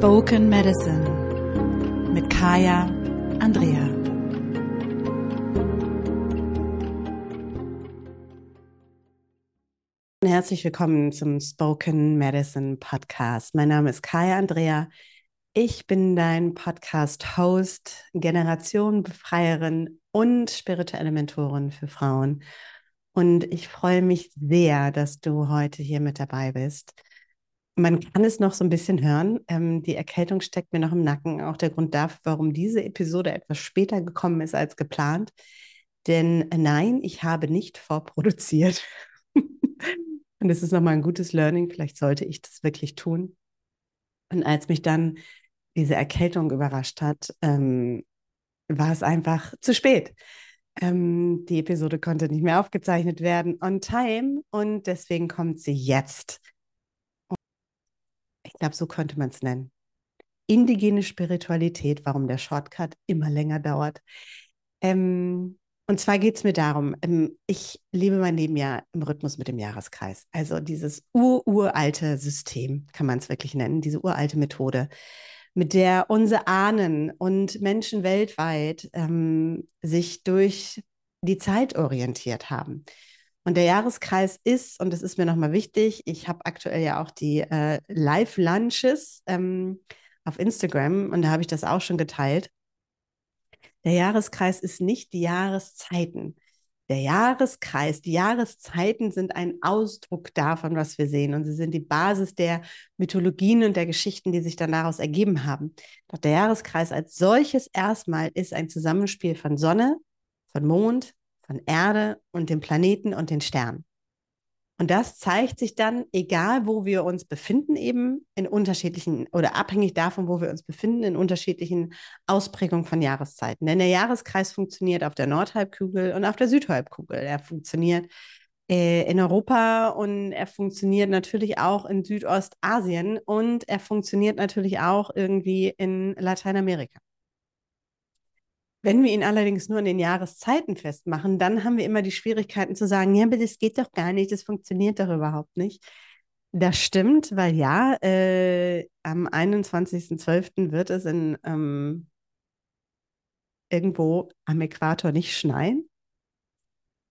Spoken Medicine mit Kaya Andrea. Herzlich willkommen zum Spoken Medicine Podcast. Mein Name ist Kaya Andrea. Ich bin dein Podcast-Host, Generationenbefreierin und spirituelle Mentorin für Frauen. Und ich freue mich sehr, dass du heute hier mit dabei bist. Man kann es noch so ein bisschen hören. Ähm, die Erkältung steckt mir noch im Nacken. Auch der Grund dafür, warum diese Episode etwas später gekommen ist als geplant. Denn nein, ich habe nicht vorproduziert. Und das ist nochmal ein gutes Learning. Vielleicht sollte ich das wirklich tun. Und als mich dann diese Erkältung überrascht hat, ähm, war es einfach zu spät. Ähm, die Episode konnte nicht mehr aufgezeichnet werden on time und deswegen kommt sie jetzt. Ich glaube, so könnte man es nennen. Indigene Spiritualität, warum der Shortcut immer länger dauert. Ähm, und zwar geht es mir darum, ähm, ich lebe mein Leben ja im Rhythmus mit dem Jahreskreis. Also dieses ur-uralte System, kann man es wirklich nennen, diese uralte Methode, mit der unsere Ahnen und Menschen weltweit ähm, sich durch die Zeit orientiert haben. Und der Jahreskreis ist, und das ist mir nochmal wichtig, ich habe aktuell ja auch die äh, Live-Lunches ähm, auf Instagram und da habe ich das auch schon geteilt. Der Jahreskreis ist nicht die Jahreszeiten. Der Jahreskreis, die Jahreszeiten sind ein Ausdruck davon, was wir sehen. Und sie sind die Basis der Mythologien und der Geschichten, die sich dann daraus ergeben haben. Doch der Jahreskreis als solches erstmal ist ein Zusammenspiel von Sonne, von Mond, von Erde und dem Planeten und den Sternen. Und das zeigt sich dann, egal wo wir uns befinden, eben in unterschiedlichen oder abhängig davon, wo wir uns befinden, in unterschiedlichen Ausprägungen von Jahreszeiten. Denn der Jahreskreis funktioniert auf der Nordhalbkugel und auf der Südhalbkugel. Er funktioniert äh, in Europa und er funktioniert natürlich auch in Südostasien und er funktioniert natürlich auch irgendwie in Lateinamerika. Wenn wir ihn allerdings nur an den Jahreszeiten festmachen, dann haben wir immer die Schwierigkeiten zu sagen, ja, aber das geht doch gar nicht, das funktioniert doch überhaupt nicht. Das stimmt, weil ja, äh, am 21.12. wird es in ähm, irgendwo am Äquator nicht schneien.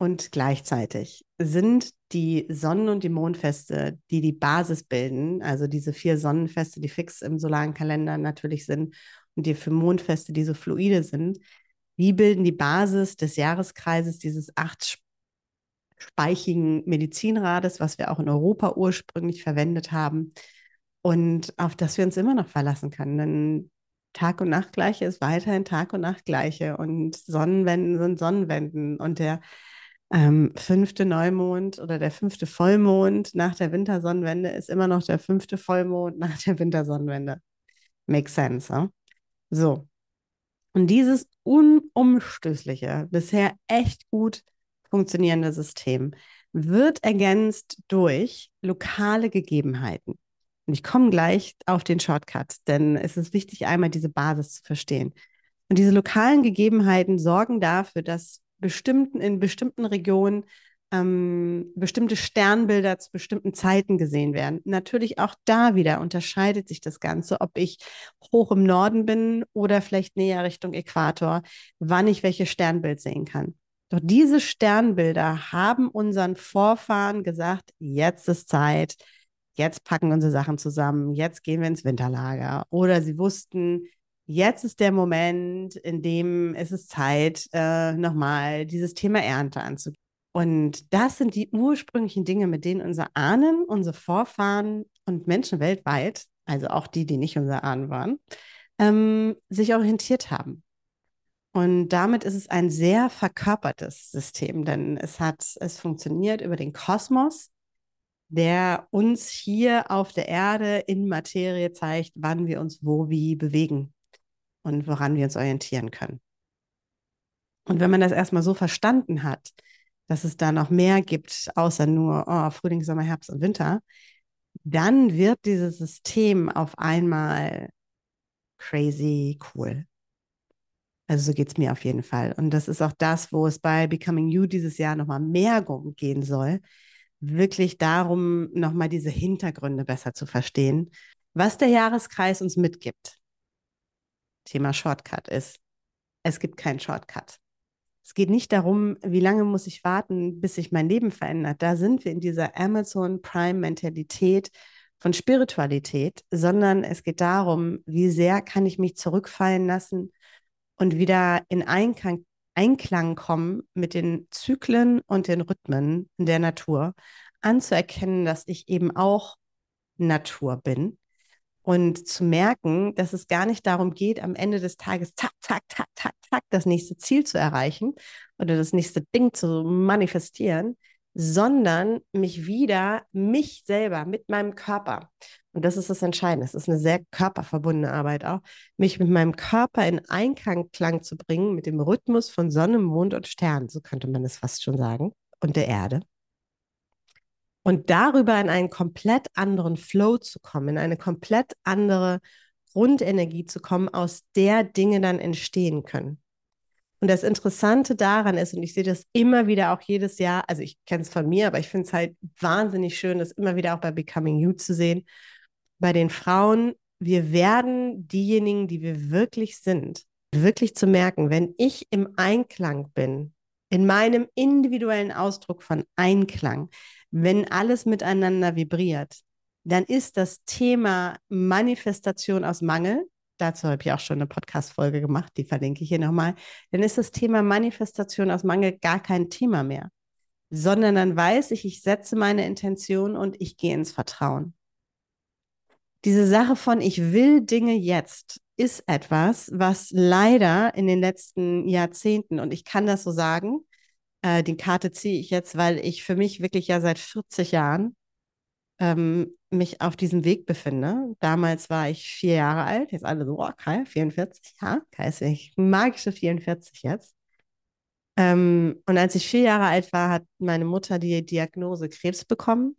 Und gleichzeitig sind die Sonnen- und die Mondfeste, die die Basis bilden, also diese vier Sonnenfeste, die fix im solaren Kalender natürlich sind und die für Mondfeste, die so fluide sind, die bilden die Basis des Jahreskreises dieses achtspeichigen Medizinrades, was wir auch in Europa ursprünglich verwendet haben und auf das wir uns immer noch verlassen können. Denn Tag und Nacht gleiche ist weiterhin Tag und Nacht gleiche und Sonnenwenden sind Sonnenwenden und der ähm, fünfte Neumond oder der fünfte Vollmond nach der Wintersonnenwende ist immer noch der fünfte Vollmond nach der Wintersonnenwende. Makes sense, huh? So. Und dieses unumstößliche, bisher echt gut funktionierende System wird ergänzt durch lokale Gegebenheiten. Und ich komme gleich auf den Shortcut, denn es ist wichtig, einmal diese Basis zu verstehen. Und diese lokalen Gegebenheiten sorgen dafür, dass bestimmten, in bestimmten Regionen ähm, bestimmte Sternbilder zu bestimmten Zeiten gesehen werden. Natürlich auch da wieder unterscheidet sich das Ganze, ob ich hoch im Norden bin oder vielleicht näher Richtung Äquator, wann ich welches Sternbild sehen kann. Doch diese Sternbilder haben unseren Vorfahren gesagt, jetzt ist Zeit, jetzt packen unsere Sachen zusammen, jetzt gehen wir ins Winterlager. Oder sie wussten, jetzt ist der Moment, in dem es ist Zeit, äh, nochmal dieses Thema Ernte anzugehen. Und das sind die ursprünglichen Dinge, mit denen unsere Ahnen, unsere Vorfahren und Menschen weltweit, also auch die, die nicht unsere Ahnen waren, ähm, sich orientiert haben. Und damit ist es ein sehr verkörpertes System, denn es hat, es funktioniert über den Kosmos, der uns hier auf der Erde in Materie zeigt, wann wir uns wo wie bewegen und woran wir uns orientieren können. Und wenn man das erstmal so verstanden hat, dass es da noch mehr gibt, außer nur oh, Frühling, Sommer, Herbst und Winter, dann wird dieses System auf einmal crazy cool. Also so geht es mir auf jeden Fall. Und das ist auch das, wo es bei Becoming You dieses Jahr nochmal mehr gehen soll. Wirklich darum, nochmal diese Hintergründe besser zu verstehen. Was der Jahreskreis uns mitgibt, Thema Shortcut ist, es gibt keinen Shortcut. Es geht nicht darum, wie lange muss ich warten, bis sich mein Leben verändert. Da sind wir in dieser Amazon Prime Mentalität von Spiritualität, sondern es geht darum, wie sehr kann ich mich zurückfallen lassen und wieder in Einklang, Einklang kommen mit den Zyklen und den Rhythmen der Natur, anzuerkennen, dass ich eben auch Natur bin und zu merken, dass es gar nicht darum geht, am Ende des Tages zack, zack, zack, zack, zack, das nächste Ziel zu erreichen oder das nächste Ding zu manifestieren, sondern mich wieder, mich selber mit meinem Körper, und das ist das Entscheidende, es ist eine sehr körperverbundene Arbeit auch, mich mit meinem Körper in Einklang zu bringen, mit dem Rhythmus von Sonne, Mond und Stern, so könnte man es fast schon sagen, und der Erde und darüber in einen komplett anderen Flow zu kommen, in eine komplett andere Grundenergie zu kommen, aus der Dinge dann entstehen können. Und das Interessante daran ist, und ich sehe das immer wieder auch jedes Jahr, also ich kenne es von mir, aber ich finde es halt wahnsinnig schön, das immer wieder auch bei Becoming You zu sehen. Bei den Frauen, wir werden diejenigen, die wir wirklich sind, wirklich zu merken, wenn ich im Einklang bin, in meinem individuellen Ausdruck von Einklang, wenn alles miteinander vibriert, dann ist das Thema Manifestation aus Mangel, dazu habe ich auch schon eine Podcast-Folge gemacht, die verlinke ich hier nochmal, dann ist das Thema Manifestation aus Mangel gar kein Thema mehr, sondern dann weiß ich, ich setze meine Intention und ich gehe ins Vertrauen. Diese Sache von ich will Dinge jetzt ist etwas, was leider in den letzten Jahrzehnten, und ich kann das so sagen, äh, die Karte ziehe ich jetzt, weil ich für mich wirklich ja seit 40 Jahren ähm, mich auf diesem Weg befinde. Damals war ich vier Jahre alt, jetzt alle so, oh, Kai, 44, ja, Kai ist ich magische 44 jetzt. Ähm, und als ich vier Jahre alt war, hat meine Mutter die Diagnose Krebs bekommen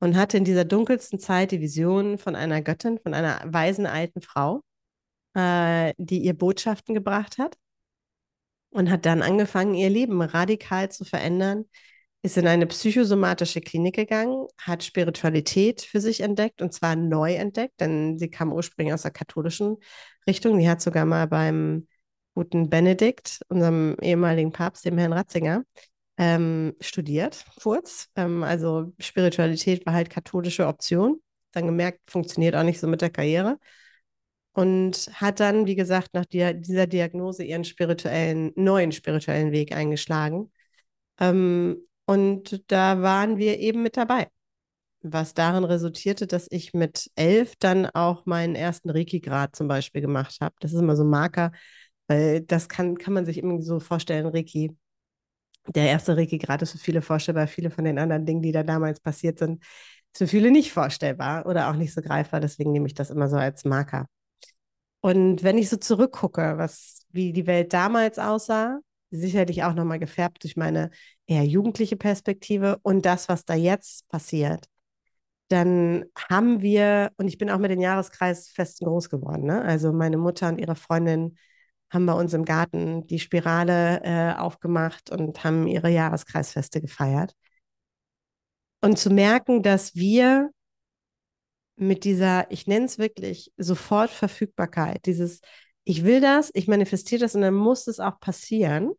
und hatte in dieser dunkelsten Zeit die Vision von einer Göttin, von einer weisen alten Frau, äh, die ihr Botschaften gebracht hat und hat dann angefangen, ihr Leben radikal zu verändern, ist in eine psychosomatische Klinik gegangen, hat Spiritualität für sich entdeckt und zwar neu entdeckt, denn sie kam ursprünglich aus der katholischen Richtung. Die hat sogar mal beim guten Benedikt, unserem ehemaligen Papst, dem Herrn Ratzinger, ähm, studiert, kurz. Ähm, also Spiritualität war halt katholische Option. Dann gemerkt, funktioniert auch nicht so mit der Karriere und hat dann, wie gesagt, nach der, dieser Diagnose ihren spirituellen, neuen spirituellen Weg eingeschlagen. Ähm, und da waren wir eben mit dabei. Was darin resultierte, dass ich mit elf dann auch meinen ersten Reiki-Grad zum Beispiel gemacht habe. Das ist immer so ein Marker, weil das kann, kann man sich irgendwie so vorstellen, Reiki. Der erste Reiki-Grad ist für viele vorstellbar, viele von den anderen Dingen, die da damals passiert sind, ist für viele nicht vorstellbar oder auch nicht so greifbar. Deswegen nehme ich das immer so als Marker. Und wenn ich so zurückgucke, was, wie die Welt damals aussah, sicherlich auch nochmal gefärbt durch meine eher jugendliche Perspektive und das, was da jetzt passiert, dann haben wir, und ich bin auch mit den Jahreskreisfesten groß geworden, ne? also meine Mutter und ihre Freundin haben bei uns im Garten die Spirale äh, aufgemacht und haben ihre Jahreskreisfeste gefeiert. Und zu merken, dass wir mit dieser, ich nenne es wirklich, sofort Verfügbarkeit, dieses, ich will das, ich manifestiere das und dann muss es auch passieren,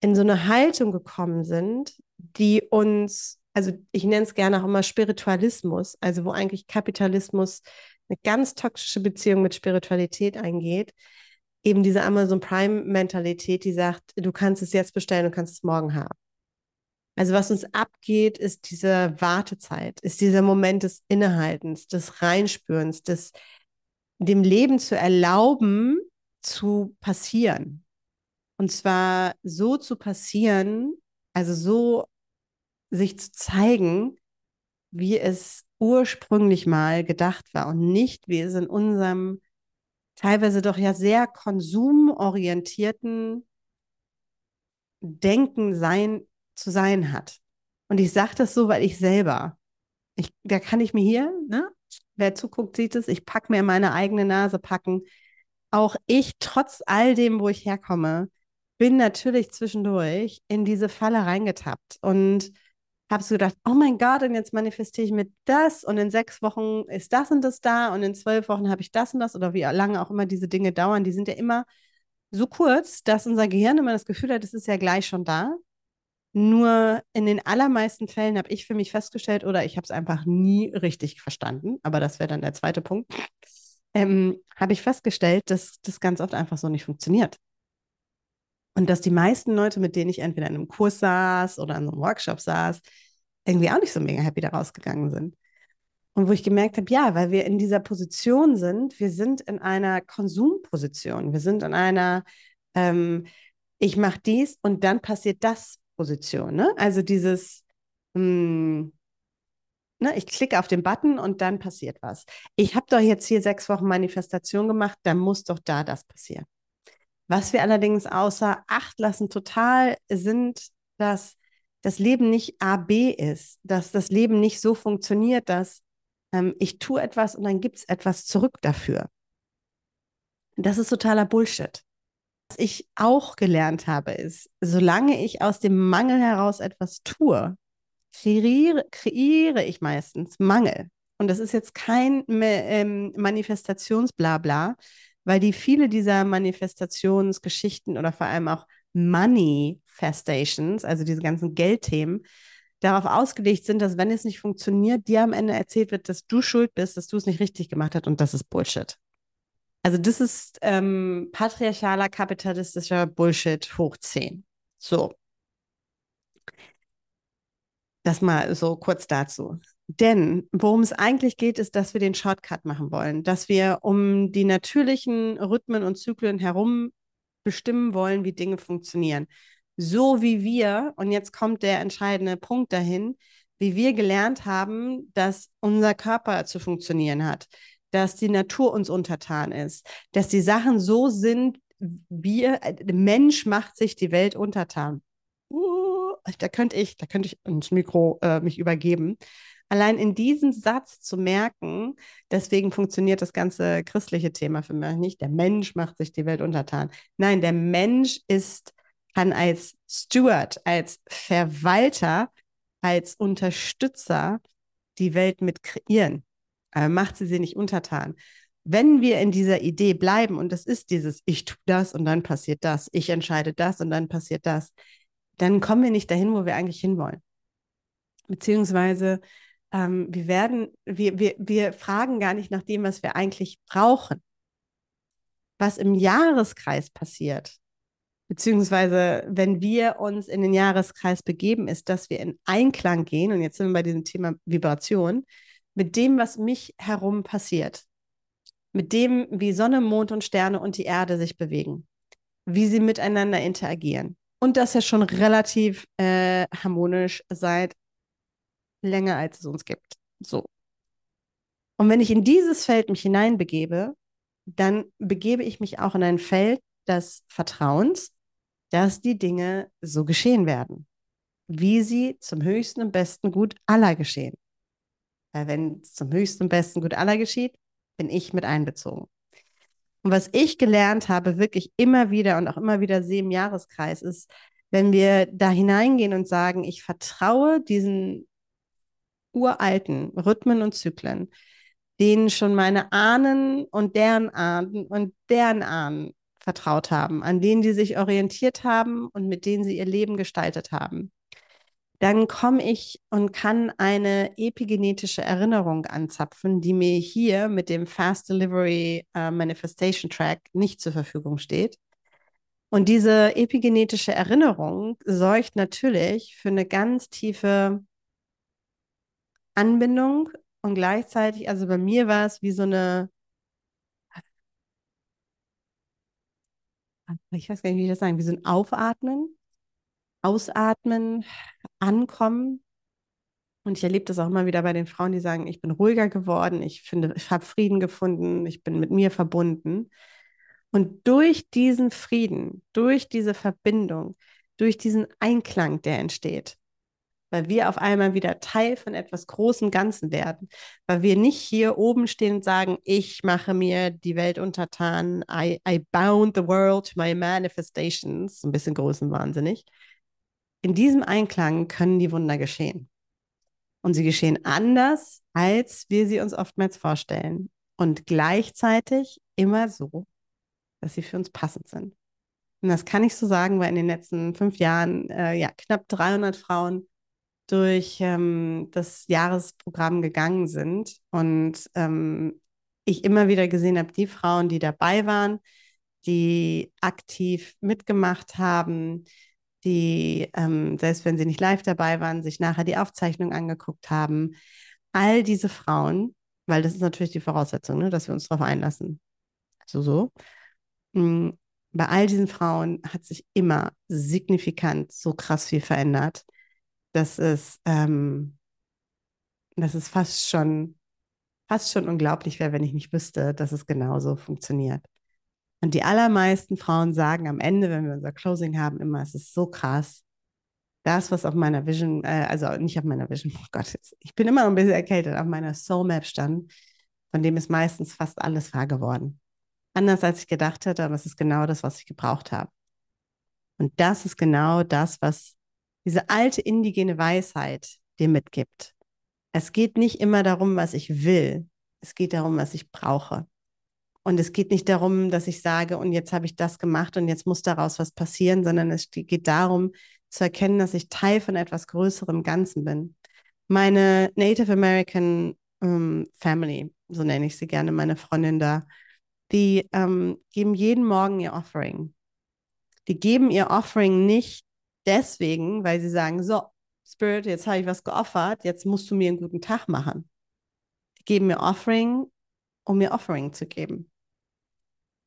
in so eine Haltung gekommen sind, die uns, also ich nenne es gerne auch immer Spiritualismus, also wo eigentlich Kapitalismus eine ganz toxische Beziehung mit Spiritualität eingeht, eben diese Amazon Prime Mentalität, die sagt, du kannst es jetzt bestellen, du kannst es morgen haben. Also was uns abgeht, ist diese Wartezeit, ist dieser Moment des Innehaltens, des Reinspürens, des dem Leben zu erlauben, zu passieren. Und zwar so zu passieren, also so sich zu zeigen, wie es ursprünglich mal gedacht war und nicht, wie es in unserem teilweise doch ja sehr konsumorientierten Denken sein zu sein hat. Und ich sage das so, weil ich selber, ich, da kann ich mir hier, ne, wer zuguckt, sieht es, ich packe mir meine eigene Nase packen. Auch ich, trotz all dem, wo ich herkomme, bin natürlich zwischendurch in diese Falle reingetappt und habe so gedacht, oh mein Gott, und jetzt manifestiere ich mit das und in sechs Wochen ist das und das da und in zwölf Wochen habe ich das und das oder wie lange auch immer diese Dinge dauern, die sind ja immer so kurz, dass unser Gehirn immer das Gefühl hat, es ist ja gleich schon da. Nur in den allermeisten Fällen habe ich für mich festgestellt, oder ich habe es einfach nie richtig verstanden, aber das wäre dann der zweite Punkt, ähm, habe ich festgestellt, dass das ganz oft einfach so nicht funktioniert. Und dass die meisten Leute, mit denen ich entweder in einem Kurs saß oder in einem Workshop saß, irgendwie auch nicht so mega happy da rausgegangen sind. Und wo ich gemerkt habe, ja, weil wir in dieser Position sind, wir sind in einer Konsumposition, wir sind in einer, ähm, ich mache dies und dann passiert das Position. Ne? Also dieses, mh, hm, ne, ich klicke auf den Button und dann passiert was. Ich habe doch jetzt hier sechs Wochen Manifestation gemacht, dann muss doch da das passieren. Was wir allerdings außer Acht lassen total sind, dass das Leben nicht A, B ist, dass das Leben nicht so funktioniert, dass ähm, ich tue etwas und dann gibt es etwas zurück dafür. Das ist totaler Bullshit. Was ich auch gelernt habe, ist, solange ich aus dem Mangel heraus etwas tue, kreiere, kreiere ich meistens Mangel. Und das ist jetzt kein ähm, Manifestationsblabla, weil die viele dieser Manifestationsgeschichten oder vor allem auch Manifestations, also diese ganzen Geldthemen, darauf ausgelegt sind, dass wenn es nicht funktioniert, dir am Ende erzählt wird, dass du schuld bist, dass du es nicht richtig gemacht hast und das ist Bullshit. Also das ist ähm, patriarchaler, kapitalistischer Bullshit hoch 10. So. Das mal so kurz dazu. Denn worum es eigentlich geht, ist, dass wir den Shortcut machen wollen, dass wir um die natürlichen Rhythmen und Zyklen herum bestimmen wollen, wie Dinge funktionieren. So wie wir, und jetzt kommt der entscheidende Punkt dahin, wie wir gelernt haben, dass unser Körper zu funktionieren hat, dass die Natur uns untertan ist, dass die Sachen so sind, wir, der Mensch macht sich die Welt untertan. Uh, da könnte ich, da könnte ich ins Mikro äh, mich übergeben allein in diesem Satz zu merken, deswegen funktioniert das ganze christliche Thema für mich nicht. Der Mensch macht sich die Welt untertan. Nein, der Mensch ist, kann als Steward, als Verwalter, als Unterstützer die Welt mit kreieren. Aber macht sie sie nicht untertan. Wenn wir in dieser Idee bleiben, und das ist dieses, ich tue das und dann passiert das, ich entscheide das und dann passiert das, dann kommen wir nicht dahin, wo wir eigentlich hinwollen. Beziehungsweise ähm, wir werden, wir, wir, wir fragen gar nicht nach dem, was wir eigentlich brauchen. Was im Jahreskreis passiert, beziehungsweise wenn wir uns in den Jahreskreis begeben, ist, dass wir in Einklang gehen, und jetzt sind wir bei diesem Thema Vibration, mit dem, was mich herum passiert. Mit dem, wie Sonne, Mond und Sterne und die Erde sich bewegen, wie sie miteinander interagieren. Und das ja schon relativ äh, harmonisch seit länger, als es uns gibt. So. Und wenn ich in dieses Feld mich hineinbegebe, dann begebe ich mich auch in ein Feld des Vertrauens, dass die Dinge so geschehen werden, wie sie zum höchsten und besten Gut aller geschehen. Weil wenn es zum höchsten besten Gut aller geschieht, bin ich mit einbezogen. Und was ich gelernt habe, wirklich immer wieder und auch immer wieder sehe im Jahreskreis, ist, wenn wir da hineingehen und sagen, ich vertraue diesen uralten Rhythmen und Zyklen, denen schon meine Ahnen und deren Ahnen und deren Ahnen vertraut haben, an denen die sich orientiert haben und mit denen sie ihr Leben gestaltet haben. Dann komme ich und kann eine epigenetische Erinnerung anzapfen, die mir hier mit dem Fast Delivery äh, Manifestation Track nicht zur Verfügung steht. Und diese epigenetische Erinnerung sorgt natürlich für eine ganz tiefe Anbindung und gleichzeitig, also bei mir war es wie so eine, ich weiß gar nicht, wie ich das sagen, wie so ein Aufatmen, Ausatmen, Ankommen. Und ich erlebe das auch immer wieder bei den Frauen, die sagen, ich bin ruhiger geworden, ich finde, ich habe Frieden gefunden, ich bin mit mir verbunden. Und durch diesen Frieden, durch diese Verbindung, durch diesen Einklang, der entsteht, weil wir auf einmal wieder Teil von etwas großem Ganzen werden, weil wir nicht hier oben stehen und sagen, ich mache mir die Welt untertan, I, I bound the world to my manifestations, ein bisschen größenwahnsinnig. In diesem Einklang können die Wunder geschehen. Und sie geschehen anders, als wir sie uns oftmals vorstellen. Und gleichzeitig immer so, dass sie für uns passend sind. Und das kann ich so sagen, weil in den letzten fünf Jahren äh, ja, knapp 300 Frauen durch ähm, das Jahresprogramm gegangen sind und ähm, ich immer wieder gesehen habe, die Frauen, die dabei waren, die aktiv mitgemacht haben, die, ähm, selbst wenn sie nicht live dabei waren, sich nachher die Aufzeichnung angeguckt haben. All diese Frauen, weil das ist natürlich die Voraussetzung, ne, dass wir uns darauf einlassen. So, so. Mhm. Bei all diesen Frauen hat sich immer signifikant so krass viel verändert, dass es, ähm, dass es fast schon, fast schon unglaublich wäre, wenn ich nicht wüsste, dass es genauso funktioniert. Und die allermeisten Frauen sagen am Ende, wenn wir unser Closing haben, immer, es ist so krass. Das, was auf meiner Vision, äh, also nicht auf meiner Vision, oh Gott, ich bin immer noch ein bisschen erkältet, auf meiner Soul Map stand, von dem ist meistens fast alles wahr geworden. Anders als ich gedacht hätte, aber es ist genau das, was ich gebraucht habe. Und das ist genau das, was diese alte indigene Weisheit dir mitgibt. Es geht nicht immer darum, was ich will. Es geht darum, was ich brauche. Und es geht nicht darum, dass ich sage, und jetzt habe ich das gemacht und jetzt muss daraus was passieren, sondern es geht darum zu erkennen, dass ich Teil von etwas Größerem Ganzen bin. Meine Native American ähm, Family, so nenne ich sie gerne, meine Freundin da, die ähm, geben jeden Morgen ihr Offering. Die geben ihr Offering nicht deswegen, weil sie sagen, so, Spirit, jetzt habe ich was geoffert, jetzt musst du mir einen guten Tag machen. Die geben mir Offering, um mir Offering zu geben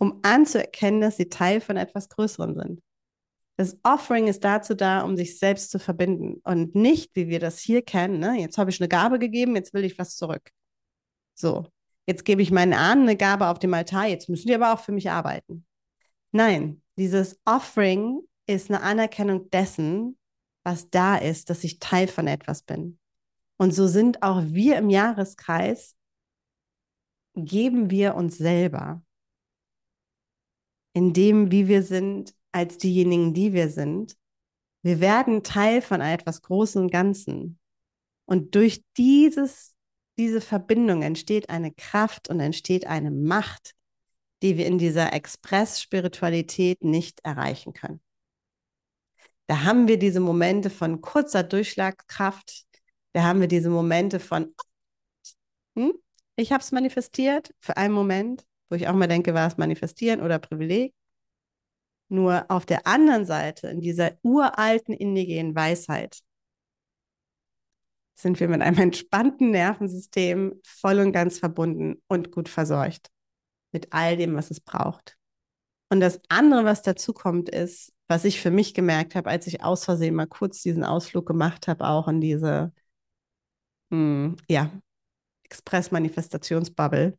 um anzuerkennen, dass sie Teil von etwas Größerem sind. Das Offering ist dazu da, um sich selbst zu verbinden und nicht, wie wir das hier kennen. Ne? Jetzt habe ich eine Gabe gegeben, jetzt will ich was zurück. So, jetzt gebe ich meinen Ahnen eine Gabe auf dem Altar, jetzt müssen die aber auch für mich arbeiten. Nein, dieses Offering ist eine Anerkennung dessen, was da ist, dass ich Teil von etwas bin. Und so sind auch wir im Jahreskreis, geben wir uns selber in dem, wie wir sind, als diejenigen, die wir sind. Wir werden Teil von etwas Großen und Ganzen. Und durch dieses, diese Verbindung entsteht eine Kraft und entsteht eine Macht, die wir in dieser Express-Spiritualität nicht erreichen können. Da haben wir diese Momente von kurzer Durchschlagkraft, da haben wir diese Momente von, hm, ich habe es manifestiert für einen Moment, wo ich auch mal denke, war es manifestieren oder Privileg. Nur auf der anderen Seite, in dieser uralten indigenen Weisheit, sind wir mit einem entspannten Nervensystem voll und ganz verbunden und gut versorgt mit all dem, was es braucht. Und das andere, was dazu kommt, ist, was ich für mich gemerkt habe, als ich aus Versehen mal kurz diesen Ausflug gemacht habe, auch in diese mh, hm, ja, Express-Manifestationsbubble,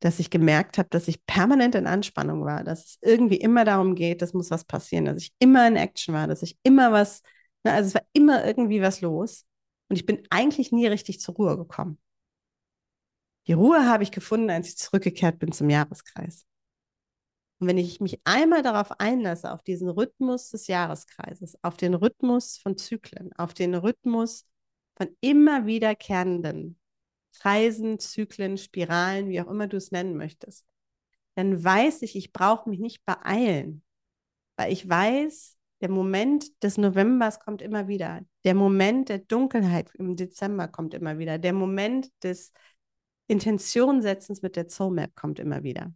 dass ich gemerkt habe, dass ich permanent in Anspannung war, dass es irgendwie immer darum geht, es muss was passieren, dass ich immer in Action war, dass ich immer was, ne, also es war immer irgendwie was los und ich bin eigentlich nie richtig zur Ruhe gekommen. Die Ruhe habe ich gefunden, als ich zurückgekehrt bin zum Jahreskreis. Und wenn ich mich einmal darauf einlasse, auf diesen Rhythmus des Jahreskreises, auf den Rhythmus von Zyklen, auf den Rhythmus von immer wiederkehrenden Kreisen, Zyklen, Spiralen, wie auch immer du es nennen möchtest, dann weiß ich, ich brauche mich nicht beeilen, weil ich weiß, der Moment des Novembers kommt immer wieder. Der Moment der Dunkelheit im Dezember kommt immer wieder. Der Moment des Intentionsetzens mit der Soul Map kommt immer wieder.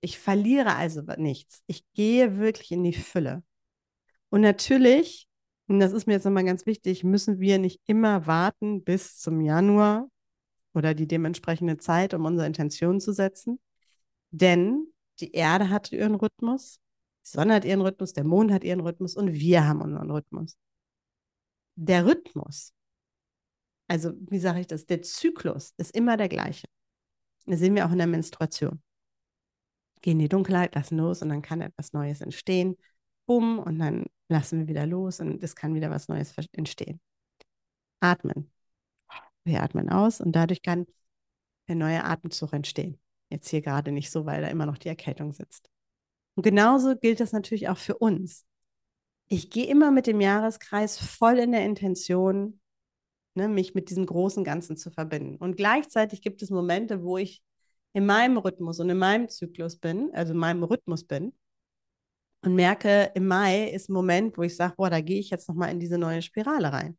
Ich verliere also nichts. Ich gehe wirklich in die Fülle. Und natürlich, und das ist mir jetzt nochmal ganz wichtig, müssen wir nicht immer warten bis zum Januar oder die dementsprechende Zeit, um unsere Intention zu setzen. Denn die Erde hat ihren Rhythmus, die Sonne hat ihren Rhythmus, der Mond hat ihren Rhythmus und wir haben unseren Rhythmus. Der Rhythmus, also wie sage ich das, der Zyklus ist immer der gleiche. Das sehen wir auch in der Menstruation. Gehen die Dunkelheit, lassen los und dann kann etwas Neues entstehen. Bumm, und dann lassen wir wieder los und es kann wieder was Neues entstehen. Atmen. Wir atmen aus und dadurch kann der neue Atemzug entstehen. Jetzt hier gerade nicht so, weil da immer noch die Erkältung sitzt. Und genauso gilt das natürlich auch für uns. Ich gehe immer mit dem Jahreskreis voll in der Intention, ne, mich mit diesem großen Ganzen zu verbinden. Und gleichzeitig gibt es Momente, wo ich in meinem Rhythmus und in meinem Zyklus bin, also in meinem Rhythmus bin und merke, im Mai ist ein Moment, wo ich sage, boah, da gehe ich jetzt nochmal in diese neue Spirale rein,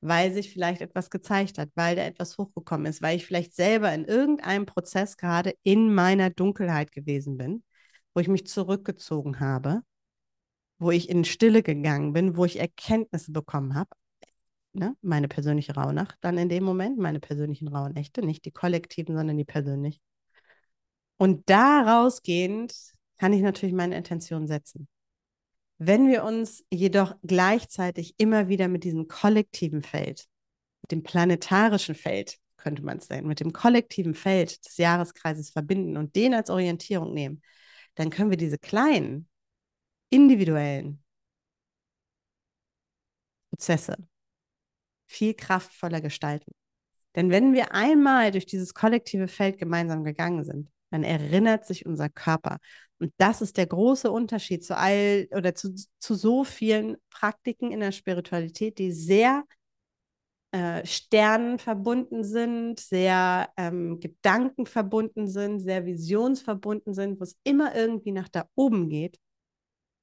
weil sich vielleicht etwas gezeigt hat, weil da etwas hochgekommen ist, weil ich vielleicht selber in irgendeinem Prozess gerade in meiner Dunkelheit gewesen bin, wo ich mich zurückgezogen habe, wo ich in Stille gegangen bin, wo ich Erkenntnisse bekommen habe, ne, meine persönliche Rauhnacht dann in dem Moment, meine persönlichen Rauhnächte, nicht die kollektiven, sondern die persönlichen. Und daraus gehend kann ich natürlich meine Intention setzen. Wenn wir uns jedoch gleichzeitig immer wieder mit diesem kollektiven Feld, mit dem planetarischen Feld, könnte man es nennen, mit dem kollektiven Feld des Jahreskreises verbinden und den als Orientierung nehmen, dann können wir diese kleinen, individuellen Prozesse viel kraftvoller gestalten. Denn wenn wir einmal durch dieses kollektive Feld gemeinsam gegangen sind, dann erinnert sich unser Körper. Und das ist der große Unterschied zu all oder zu, zu so vielen Praktiken in der Spiritualität, die sehr äh, Sternen verbunden sind, sehr ähm, Gedanken verbunden sind, sehr visionsverbunden sind, wo es immer irgendwie nach da oben geht.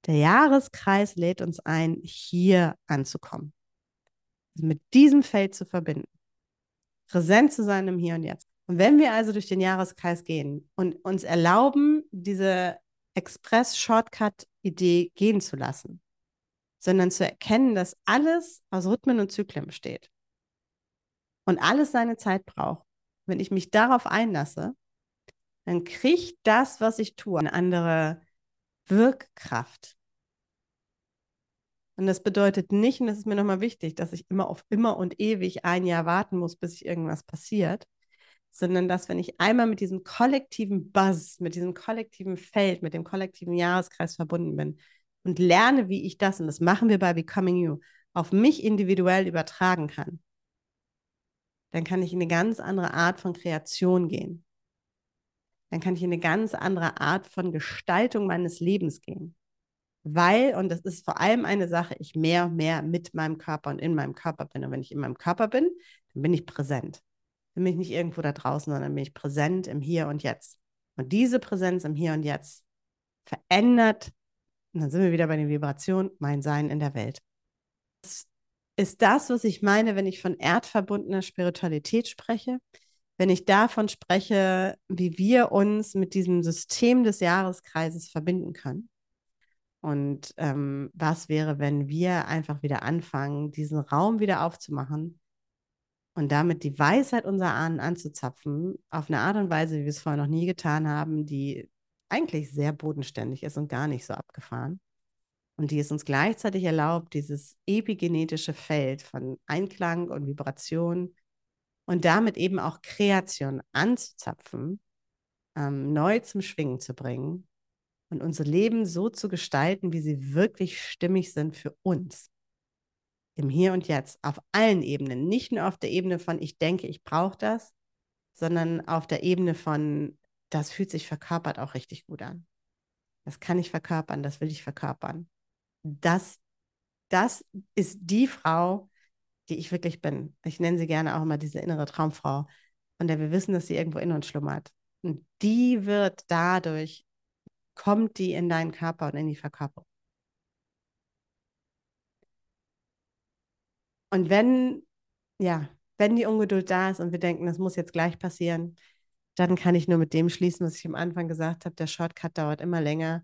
Der Jahreskreis lädt uns ein, hier anzukommen mit diesem Feld zu verbinden. Präsent zu sein im Hier und Jetzt. Und wenn wir also durch den Jahreskreis gehen und uns erlauben, diese Express-Shortcut-Idee gehen zu lassen, sondern zu erkennen, dass alles aus Rhythmen und Zyklen besteht und alles seine Zeit braucht. Wenn ich mich darauf einlasse, dann kriegt das, was ich tue, eine andere Wirkkraft. Und das bedeutet nicht, und das ist mir nochmal wichtig, dass ich immer auf immer und ewig ein Jahr warten muss, bis irgendwas passiert, sondern dass, wenn ich einmal mit diesem kollektiven Buzz, mit diesem kollektiven Feld, mit dem kollektiven Jahreskreis verbunden bin und lerne, wie ich das, und das machen wir bei Becoming You, auf mich individuell übertragen kann, dann kann ich in eine ganz andere Art von Kreation gehen. Dann kann ich in eine ganz andere Art von Gestaltung meines Lebens gehen weil, und das ist vor allem eine Sache, ich mehr und mehr mit meinem Körper und in meinem Körper bin. Und wenn ich in meinem Körper bin, dann bin ich präsent. Dann bin ich nicht irgendwo da draußen, sondern bin ich präsent im Hier und Jetzt. Und diese Präsenz im Hier und Jetzt verändert, und dann sind wir wieder bei den Vibrationen, mein Sein in der Welt. Das ist das, was ich meine, wenn ich von erdverbundener Spiritualität spreche. Wenn ich davon spreche, wie wir uns mit diesem System des Jahreskreises verbinden können und ähm, was wäre, wenn wir einfach wieder anfangen, diesen Raum wieder aufzumachen und damit die Weisheit unserer Ahnen anzuzapfen, auf eine Art und Weise, wie wir es vorher noch nie getan haben, die eigentlich sehr bodenständig ist und gar nicht so abgefahren. Und die es uns gleichzeitig erlaubt, dieses epigenetische Feld von Einklang und Vibration und damit eben auch Kreation anzuzapfen, ähm, neu zum Schwingen zu bringen und unser Leben so zu gestalten, wie sie wirklich stimmig sind für uns. Im Hier und Jetzt, auf allen Ebenen. Nicht nur auf der Ebene von, ich denke, ich brauche das, sondern auf der Ebene von, das fühlt sich verkörpert auch richtig gut an. Das kann ich verkörpern, das will ich verkörpern. Das, das ist die Frau, die ich wirklich bin. Ich nenne sie gerne auch immer diese innere Traumfrau, von der wir wissen, dass sie irgendwo in uns schlummert. Und die wird dadurch kommt die in deinen Körper und in die Verkörperung. Und wenn, ja, wenn die Ungeduld da ist und wir denken, das muss jetzt gleich passieren, dann kann ich nur mit dem schließen, was ich am Anfang gesagt habe. Der Shortcut dauert immer länger.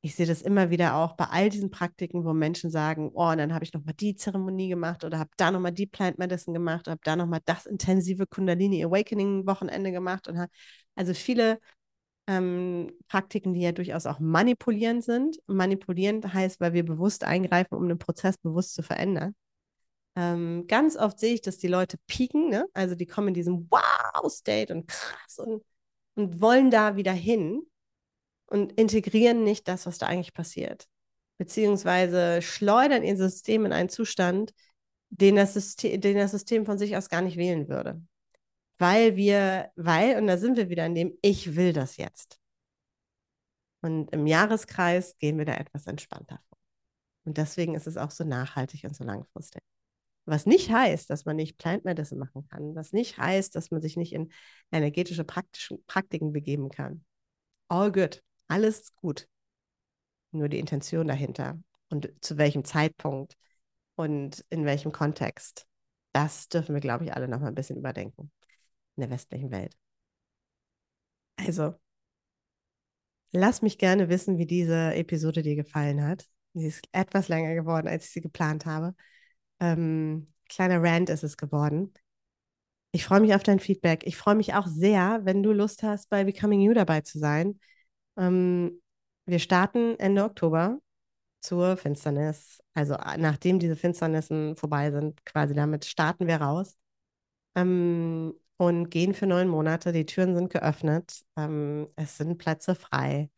Ich sehe das immer wieder auch bei all diesen Praktiken, wo Menschen sagen, oh, und dann habe ich nochmal die Zeremonie gemacht oder habe da nochmal die Plant Medicine gemacht oder habe da nochmal das intensive Kundalini Awakening Wochenende gemacht. Und also viele ähm, Praktiken, die ja durchaus auch manipulierend sind. Manipulierend heißt, weil wir bewusst eingreifen, um den Prozess bewusst zu verändern. Ähm, ganz oft sehe ich, dass die Leute pieken, ne? also die kommen in diesem Wow-State und krass und, und wollen da wieder hin und integrieren nicht das, was da eigentlich passiert. Beziehungsweise schleudern ihr System in einen Zustand, den das System, den das System von sich aus gar nicht wählen würde weil wir, weil, und da sind wir wieder in dem, ich will das jetzt. Und im Jahreskreis gehen wir da etwas entspannter vor. Und deswegen ist es auch so nachhaltig und so langfristig. Was nicht heißt, dass man nicht Plant Medicine machen kann. Was nicht heißt, dass man sich nicht in energetische Praktiken begeben kann. All good. Alles gut. Nur die Intention dahinter und zu welchem Zeitpunkt und in welchem Kontext. Das dürfen wir, glaube ich, alle noch mal ein bisschen überdenken in der westlichen Welt. Also, lass mich gerne wissen, wie diese Episode dir gefallen hat. Sie ist etwas länger geworden, als ich sie geplant habe. Ähm, kleiner Rant ist es geworden. Ich freue mich auf dein Feedback. Ich freue mich auch sehr, wenn du Lust hast, bei Becoming You dabei zu sein. Ähm, wir starten Ende Oktober zur Finsternis. Also äh, nachdem diese Finsternissen vorbei sind, quasi damit starten wir raus ähm, und gehen für neun Monate. Die Türen sind geöffnet. Ähm, es sind Plätze frei.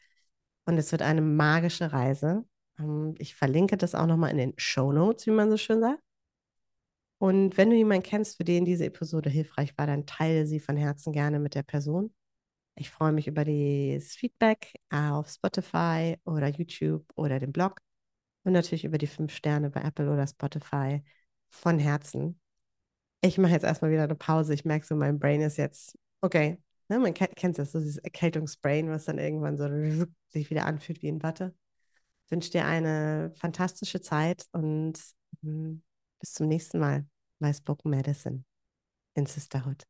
Und es wird eine magische Reise. Ähm, ich verlinke das auch nochmal in den Show Notes, wie man so schön sagt. Und wenn du jemanden kennst, für den diese Episode hilfreich war, dann teile sie von Herzen gerne mit der Person. Ich freue mich über das Feedback auf Spotify oder YouTube oder dem Blog und natürlich über die fünf Sterne bei Apple oder Spotify von Herzen. Ich mache jetzt erstmal wieder eine Pause. Ich merke so, mein Brain ist jetzt, okay, ne, man kennt das, so dieses Erkältungsbrain, was dann irgendwann so sich wieder anfühlt wie in Watte. Ich wünsche dir eine fantastische Zeit und hm, bis zum nächsten Mal bei Spoken Medicine in Sisterhood.